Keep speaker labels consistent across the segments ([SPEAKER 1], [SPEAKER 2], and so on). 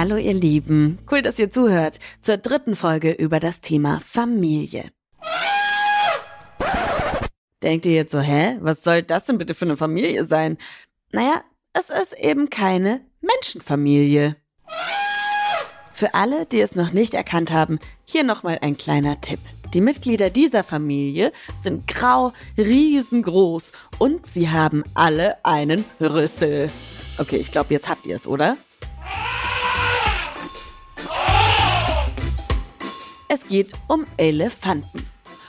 [SPEAKER 1] Hallo ihr Lieben, cool, dass ihr zuhört zur dritten Folge über das Thema Familie. Denkt ihr jetzt so, hä, was soll das denn bitte für eine Familie sein? Naja, es ist eben keine Menschenfamilie. Für alle, die es noch nicht erkannt haben, hier nochmal ein kleiner Tipp. Die Mitglieder dieser Familie sind grau, riesengroß und sie haben alle einen Rüssel. Okay, ich glaube, jetzt habt ihr es, oder? Es geht um Elefanten.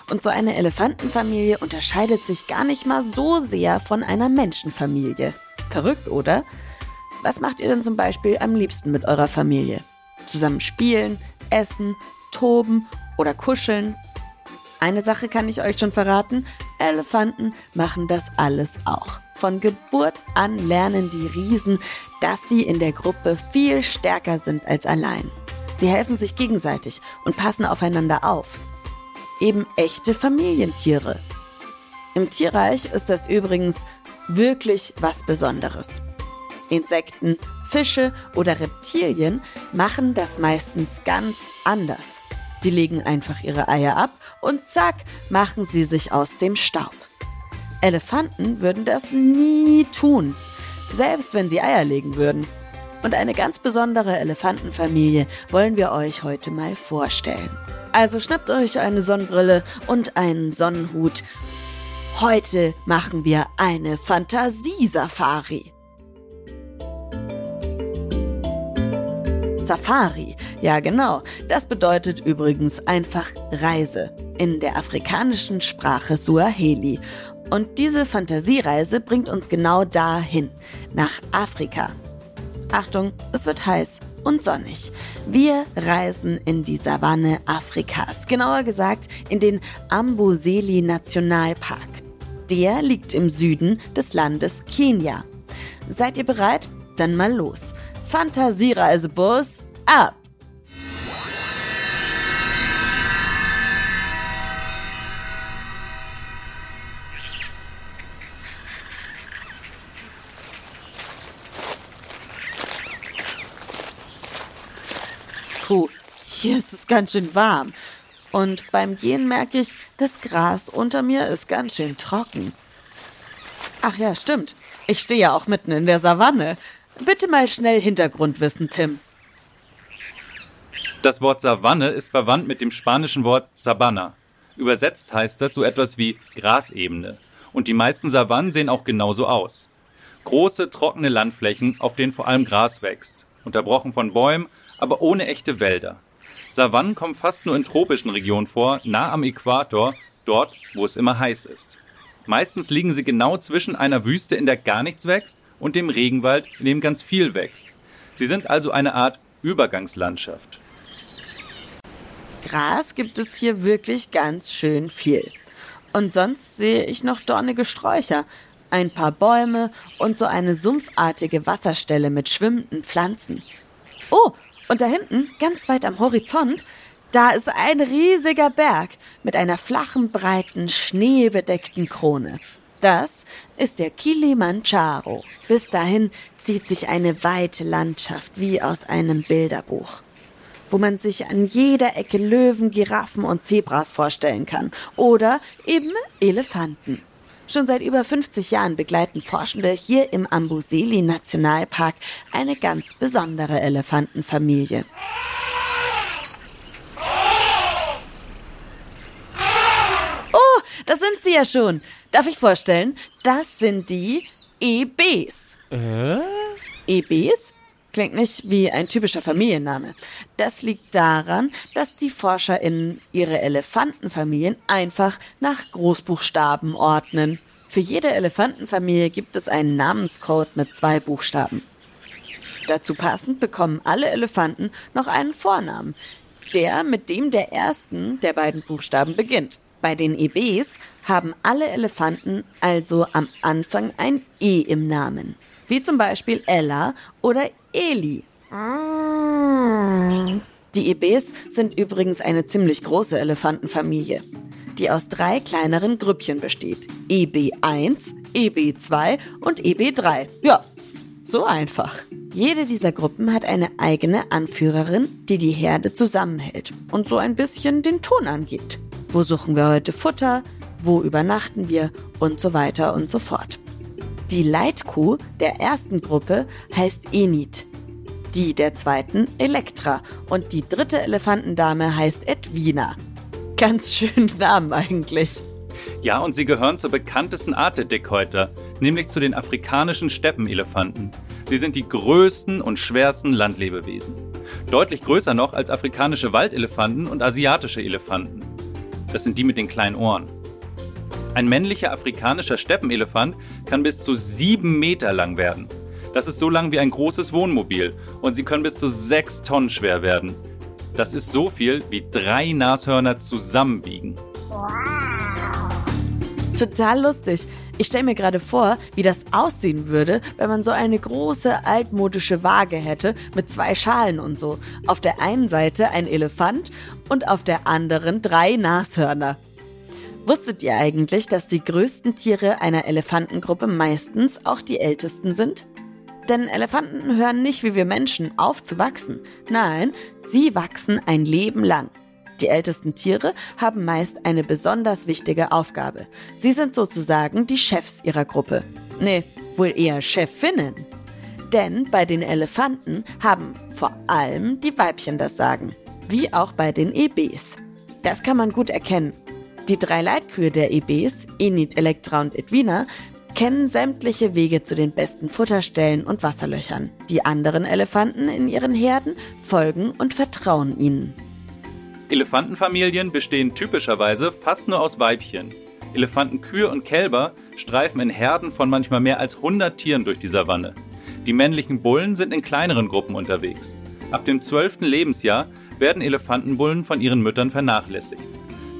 [SPEAKER 1] Und so eine Elefantenfamilie unterscheidet sich gar nicht mal so sehr von einer Menschenfamilie. Verrückt, oder? Was macht ihr denn zum Beispiel am liebsten mit eurer Familie? Zusammen spielen, essen, toben oder kuscheln? Eine Sache kann ich euch schon verraten, Elefanten machen das alles auch. Von Geburt an lernen die Riesen, dass sie in der Gruppe viel stärker sind als allein. Sie helfen sich gegenseitig und passen aufeinander auf. Eben echte Familientiere. Im Tierreich ist das übrigens wirklich was Besonderes. Insekten, Fische oder Reptilien machen das meistens ganz anders. Die legen einfach ihre Eier ab und zack, machen sie sich aus dem Staub. Elefanten würden das nie tun, selbst wenn sie Eier legen würden. Und eine ganz besondere Elefantenfamilie wollen wir euch heute mal vorstellen. Also schnappt euch eine Sonnenbrille und einen Sonnenhut. Heute machen wir eine Fantasiesafari. Safari, ja genau, das bedeutet übrigens einfach Reise in der afrikanischen Sprache Suaheli. Und diese Fantasiereise bringt uns genau dahin, nach Afrika. Achtung, es wird heiß und sonnig. Wir reisen in die Savanne Afrikas, genauer gesagt in den Amboseli Nationalpark. Der liegt im Süden des Landes Kenia. Seid ihr bereit? Dann mal los. Fantasiereisebus ab! Puh, hier ist es ganz schön warm. Und beim Gehen merke ich, das Gras unter mir ist ganz schön trocken. Ach ja, stimmt. Ich stehe ja auch mitten in der Savanne. Bitte mal schnell Hintergrundwissen, Tim.
[SPEAKER 2] Das Wort Savanne ist verwandt mit dem spanischen Wort Sabana. Übersetzt heißt das so etwas wie Grasebene. Und die meisten Savannen sehen auch genauso aus. Große, trockene Landflächen, auf denen vor allem Gras wächst, unterbrochen von Bäumen aber ohne echte Wälder. Savannen kommen fast nur in tropischen Regionen vor, nah am Äquator, dort, wo es immer heiß ist. Meistens liegen sie genau zwischen einer Wüste, in der gar nichts wächst, und dem Regenwald, in dem ganz viel wächst. Sie sind also eine Art Übergangslandschaft.
[SPEAKER 1] Gras gibt es hier wirklich ganz schön viel. Und sonst sehe ich noch dornige Sträucher, ein paar Bäume und so eine sumpfartige Wasserstelle mit schwimmenden Pflanzen. Oh, und da hinten, ganz weit am Horizont, da ist ein riesiger Berg mit einer flachen, breiten, schneebedeckten Krone. Das ist der Kilimanjaro. Bis dahin zieht sich eine weite Landschaft wie aus einem Bilderbuch, wo man sich an jeder Ecke Löwen, Giraffen und Zebras vorstellen kann oder eben Elefanten. Schon seit über 50 Jahren begleiten Forschende hier im Amboseli Nationalpark eine ganz besondere Elefantenfamilie. Oh, da sind sie ja schon. Darf ich vorstellen? Das sind die EBs. Äh? EBs? Klingt nicht wie ein typischer Familienname. Das liegt daran, dass die ForscherInnen ihre Elefantenfamilien einfach nach Großbuchstaben ordnen. Für jede Elefantenfamilie gibt es einen Namenscode mit zwei Buchstaben. Dazu passend bekommen alle Elefanten noch einen Vornamen. Der, mit dem der ersten der beiden Buchstaben beginnt. Bei den EBs haben alle Elefanten also am Anfang ein E im Namen. Wie zum Beispiel Ella oder Eli. Die EBs sind übrigens eine ziemlich große Elefantenfamilie, die aus drei kleineren Grüppchen besteht. EB1, EB2 und EB3. Ja, so einfach. Jede dieser Gruppen hat eine eigene Anführerin, die die Herde zusammenhält und so ein bisschen den Ton angibt. Wo suchen wir heute Futter? Wo übernachten wir? Und so weiter und so fort. Die Leitkuh der ersten Gruppe heißt Enid, die der zweiten Elektra und die dritte Elefantendame heißt Edwina. Ganz schön Namen eigentlich.
[SPEAKER 2] Ja, und sie gehören zur bekanntesten Art der Dickhäuter, nämlich zu den afrikanischen Steppenelefanten. Sie sind die größten und schwersten Landlebewesen. Deutlich größer noch als afrikanische Waldelefanten und asiatische Elefanten. Das sind die mit den kleinen Ohren. Ein männlicher afrikanischer Steppenelefant kann bis zu sieben Meter lang werden. Das ist so lang wie ein großes Wohnmobil und sie können bis zu sechs Tonnen schwer werden. Das ist so viel, wie drei Nashörner zusammenwiegen.
[SPEAKER 1] Total lustig. Ich stelle mir gerade vor, wie das aussehen würde, wenn man so eine große altmodische Waage hätte mit zwei Schalen und so. Auf der einen Seite ein Elefant und auf der anderen drei Nashörner. Wusstet ihr eigentlich, dass die größten Tiere einer Elefantengruppe meistens auch die ältesten sind? Denn Elefanten hören nicht wie wir Menschen auf zu wachsen. Nein, sie wachsen ein Leben lang. Die ältesten Tiere haben meist eine besonders wichtige Aufgabe. Sie sind sozusagen die Chefs ihrer Gruppe. Nee, wohl eher Chefinnen. Denn bei den Elefanten haben vor allem die Weibchen das Sagen. Wie auch bei den EBs. Das kann man gut erkennen. Die drei Leitkühe der EBs, Enid, Elektra und Edwina, kennen sämtliche Wege zu den besten Futterstellen und Wasserlöchern. Die anderen Elefanten in ihren Herden folgen und vertrauen ihnen.
[SPEAKER 2] Elefantenfamilien bestehen typischerweise fast nur aus Weibchen. Elefantenkühe und Kälber streifen in Herden von manchmal mehr als 100 Tieren durch die Savanne. Die männlichen Bullen sind in kleineren Gruppen unterwegs. Ab dem 12. Lebensjahr werden Elefantenbullen von ihren Müttern vernachlässigt.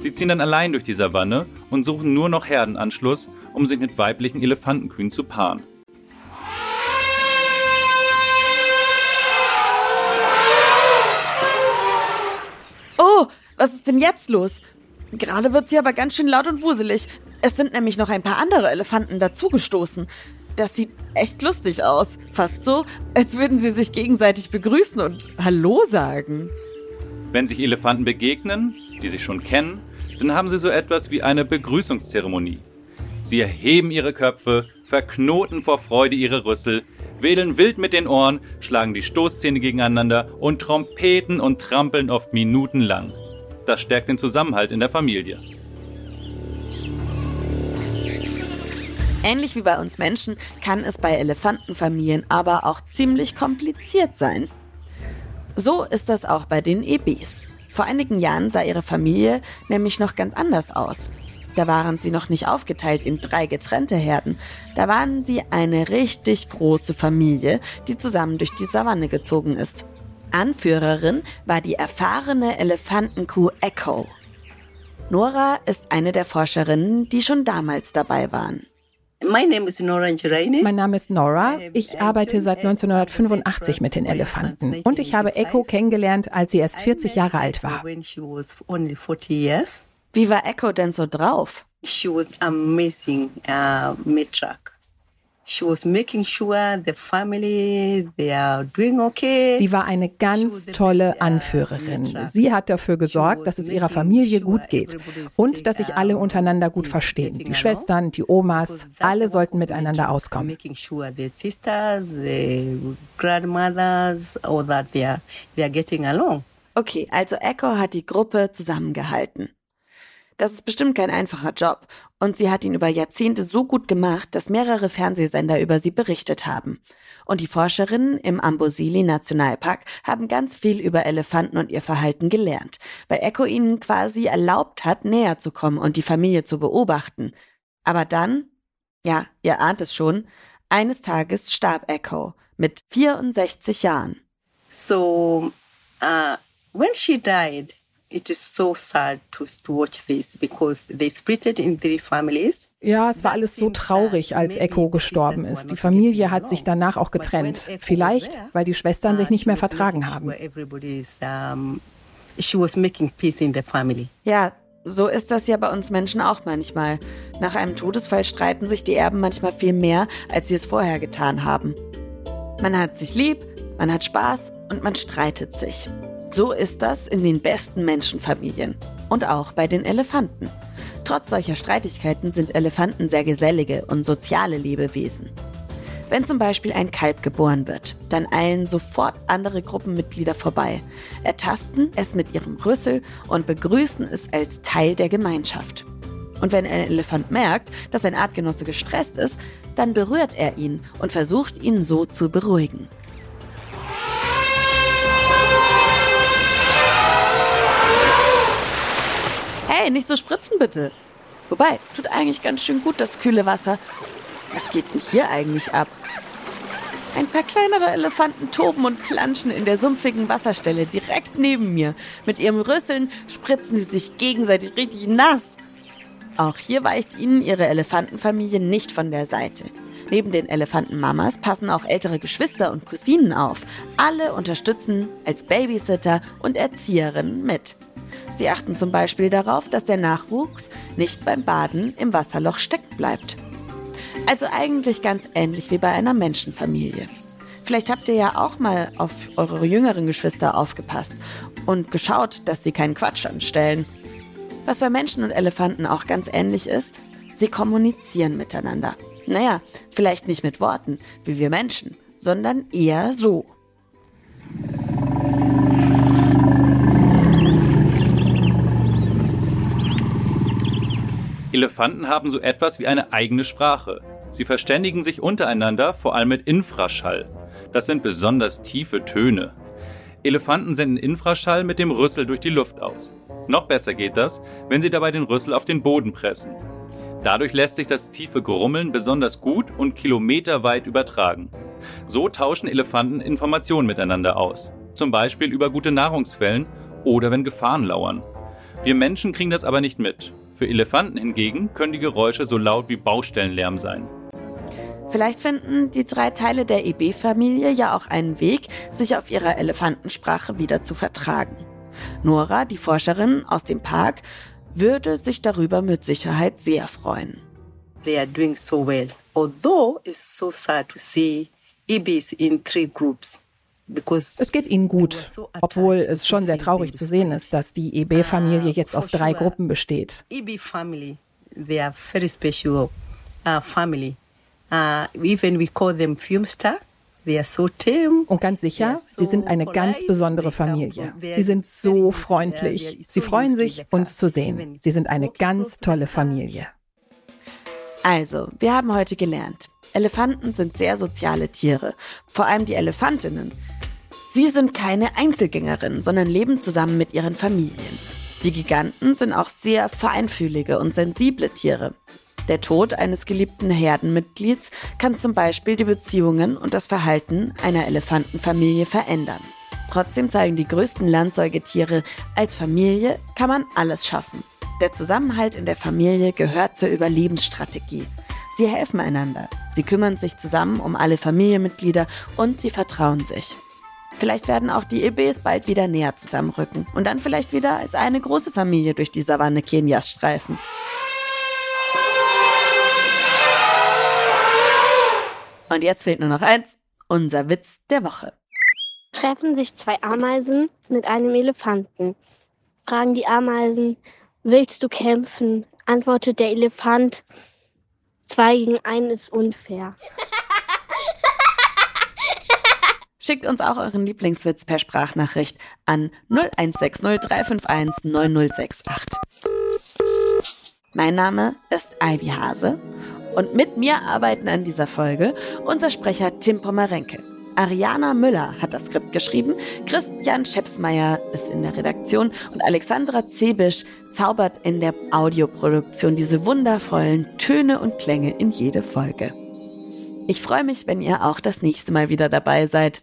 [SPEAKER 2] Sie ziehen dann allein durch die Savanne und suchen nur noch Herdenanschluss, um sich mit weiblichen Elefantenkühen zu paaren.
[SPEAKER 1] Oh, was ist denn jetzt los? Gerade wird's hier aber ganz schön laut und wuselig. Es sind nämlich noch ein paar andere Elefanten dazugestoßen. Das sieht echt lustig aus. Fast so, als würden sie sich gegenseitig begrüßen und Hallo sagen.
[SPEAKER 2] Wenn sich Elefanten begegnen, die sich schon kennen, dann haben sie so etwas wie eine Begrüßungszeremonie. Sie erheben ihre Köpfe, verknoten vor Freude ihre Rüssel, wedeln wild mit den Ohren, schlagen die Stoßzähne gegeneinander und trompeten und trampeln oft minutenlang. Das stärkt den Zusammenhalt in der Familie.
[SPEAKER 1] Ähnlich wie bei uns Menschen kann es bei Elefantenfamilien aber auch ziemlich kompliziert sein. So ist das auch bei den EBs. Vor einigen Jahren sah ihre Familie nämlich noch ganz anders aus. Da waren sie noch nicht aufgeteilt in drei getrennte Herden. Da waren sie eine richtig große Familie, die zusammen durch die Savanne gezogen ist. Anführerin war die erfahrene Elefantenkuh Echo. Nora ist eine der Forscherinnen, die schon damals dabei waren.
[SPEAKER 3] Mein Name ist Nora. Ich arbeite seit 1985 mit den Elefanten und ich habe Echo kennengelernt, als sie erst 40 Jahre alt war.
[SPEAKER 1] Wie war Echo denn so drauf?
[SPEAKER 3] She was amazing uh, matriarch. Sie war eine ganz tolle uh, Anführerin. Sie hat dafür gesorgt, dass es ihrer Familie gut geht und dass sich alle untereinander gut verstehen. Die Schwestern, die Omas, alle sollten miteinander auskommen. Making sure the sisters, the grandmothers, all that they are, they are getting along.
[SPEAKER 1] Okay, also Echo hat die Gruppe zusammengehalten. Das ist bestimmt kein einfacher Job. Und sie hat ihn über Jahrzehnte so gut gemacht, dass mehrere Fernsehsender über sie berichtet haben. Und die Forscherinnen im Ambosili Nationalpark haben ganz viel über Elefanten und ihr Verhalten gelernt, weil Echo ihnen quasi erlaubt hat, näher zu kommen und die Familie zu beobachten. Aber dann, ja, ihr ahnt es schon, eines Tages starb Echo mit 64 Jahren.
[SPEAKER 3] So, uh When she died, it is so sad to, to watch this because they split it in three families.
[SPEAKER 4] Ja, es war alles so traurig, als Echo gestorben ist. Die Familie hat sich danach auch getrennt. Vielleicht, weil die Schwestern sich nicht mehr vertragen haben.
[SPEAKER 1] Ja, so ist das ja bei uns Menschen auch manchmal. Nach einem Todesfall streiten sich die Erben manchmal viel mehr, als sie es vorher getan haben. Man hat sich lieb, man hat Spaß und man streitet sich. So ist das in den besten Menschenfamilien und auch bei den Elefanten. Trotz solcher Streitigkeiten sind Elefanten sehr gesellige und soziale Lebewesen. Wenn zum Beispiel ein Kalb geboren wird, dann eilen sofort andere Gruppenmitglieder vorbei, ertasten es mit ihrem Rüssel und begrüßen es als Teil der Gemeinschaft. Und wenn ein Elefant merkt, dass ein Artgenosse gestresst ist, dann berührt er ihn und versucht ihn so zu beruhigen. Hey, nicht so spritzen bitte. Wobei, tut eigentlich ganz schön gut, das kühle Wasser. Was geht denn hier eigentlich ab? Ein paar kleinere Elefanten toben und planschen in der sumpfigen Wasserstelle direkt neben mir. Mit ihrem Rüsseln spritzen sie sich gegenseitig richtig nass. Auch hier weicht ihnen ihre Elefantenfamilie nicht von der Seite. Neben den Elefantenmamas passen auch ältere Geschwister und Cousinen auf. Alle unterstützen als Babysitter und Erzieherinnen mit. Sie achten zum Beispiel darauf, dass der Nachwuchs nicht beim Baden im Wasserloch stecken bleibt. Also eigentlich ganz ähnlich wie bei einer Menschenfamilie. Vielleicht habt ihr ja auch mal auf eure jüngeren Geschwister aufgepasst und geschaut, dass sie keinen Quatsch anstellen. Was bei Menschen und Elefanten auch ganz ähnlich ist, sie kommunizieren miteinander. Naja, vielleicht nicht mit Worten, wie wir Menschen, sondern eher so.
[SPEAKER 2] Elefanten haben so etwas wie eine eigene Sprache. Sie verständigen sich untereinander vor allem mit Infraschall. Das sind besonders tiefe Töne. Elefanten senden Infraschall mit dem Rüssel durch die Luft aus. Noch besser geht das, wenn sie dabei den Rüssel auf den Boden pressen. Dadurch lässt sich das tiefe Grummeln besonders gut und kilometerweit übertragen. So tauschen Elefanten Informationen miteinander aus. Zum Beispiel über gute Nahrungsquellen oder wenn Gefahren lauern. Wir Menschen kriegen das aber nicht mit. Für Elefanten hingegen können die Geräusche so laut wie Baustellenlärm sein.
[SPEAKER 1] Vielleicht finden die drei Teile der EB-Familie ja auch einen Weg, sich auf ihrer Elefantensprache wieder zu vertragen. Nora, die Forscherin aus dem Park, würde sich darüber mit Sicherheit sehr freuen.
[SPEAKER 3] They are doing so well. Although it's so sad to see EBs in three groups.
[SPEAKER 4] Es geht ihnen gut, obwohl es schon sehr traurig zu sehen ist, dass die EB-Familie jetzt aus drei Gruppen besteht.
[SPEAKER 3] Family, they are very special uh, family. Uh, even we call them Filmstar.
[SPEAKER 4] Und ganz sicher, sie sind eine ganz besondere Familie. Sie sind so freundlich. Sie freuen sich, uns zu sehen. Sie sind eine ganz tolle Familie.
[SPEAKER 1] Also, wir haben heute gelernt, Elefanten sind sehr soziale Tiere, vor allem die Elefantinnen. Sie sind keine Einzelgängerinnen, sondern leben zusammen mit ihren Familien. Die Giganten sind auch sehr feinfühlige und sensible Tiere. Der Tod eines geliebten Herdenmitglieds kann zum Beispiel die Beziehungen und das Verhalten einer Elefantenfamilie verändern. Trotzdem zeigen die größten Landsäugetiere, als Familie kann man alles schaffen. Der Zusammenhalt in der Familie gehört zur Überlebensstrategie. Sie helfen einander, sie kümmern sich zusammen um alle Familienmitglieder und sie vertrauen sich. Vielleicht werden auch die EBs bald wieder näher zusammenrücken und dann vielleicht wieder als eine große Familie durch die Savanne Kenias streifen. Und jetzt fehlt nur noch eins, unser Witz der Woche.
[SPEAKER 5] Treffen sich zwei Ameisen mit einem Elefanten. Fragen die Ameisen, willst du kämpfen? Antwortet der Elefant, zwei gegen einen ist unfair.
[SPEAKER 1] Schickt uns auch euren Lieblingswitz per Sprachnachricht an 0160 351 9068. Mein Name ist Ivy Hase und mit mir arbeiten an dieser Folge unser Sprecher Tim Pommerenke. Ariana Müller hat das Skript geschrieben, Christian Schepsmeier ist in der Redaktion und Alexandra Zebisch zaubert in der Audioproduktion diese wundervollen Töne und Klänge in jede Folge. Ich freue mich, wenn ihr auch das nächste Mal wieder dabei seid.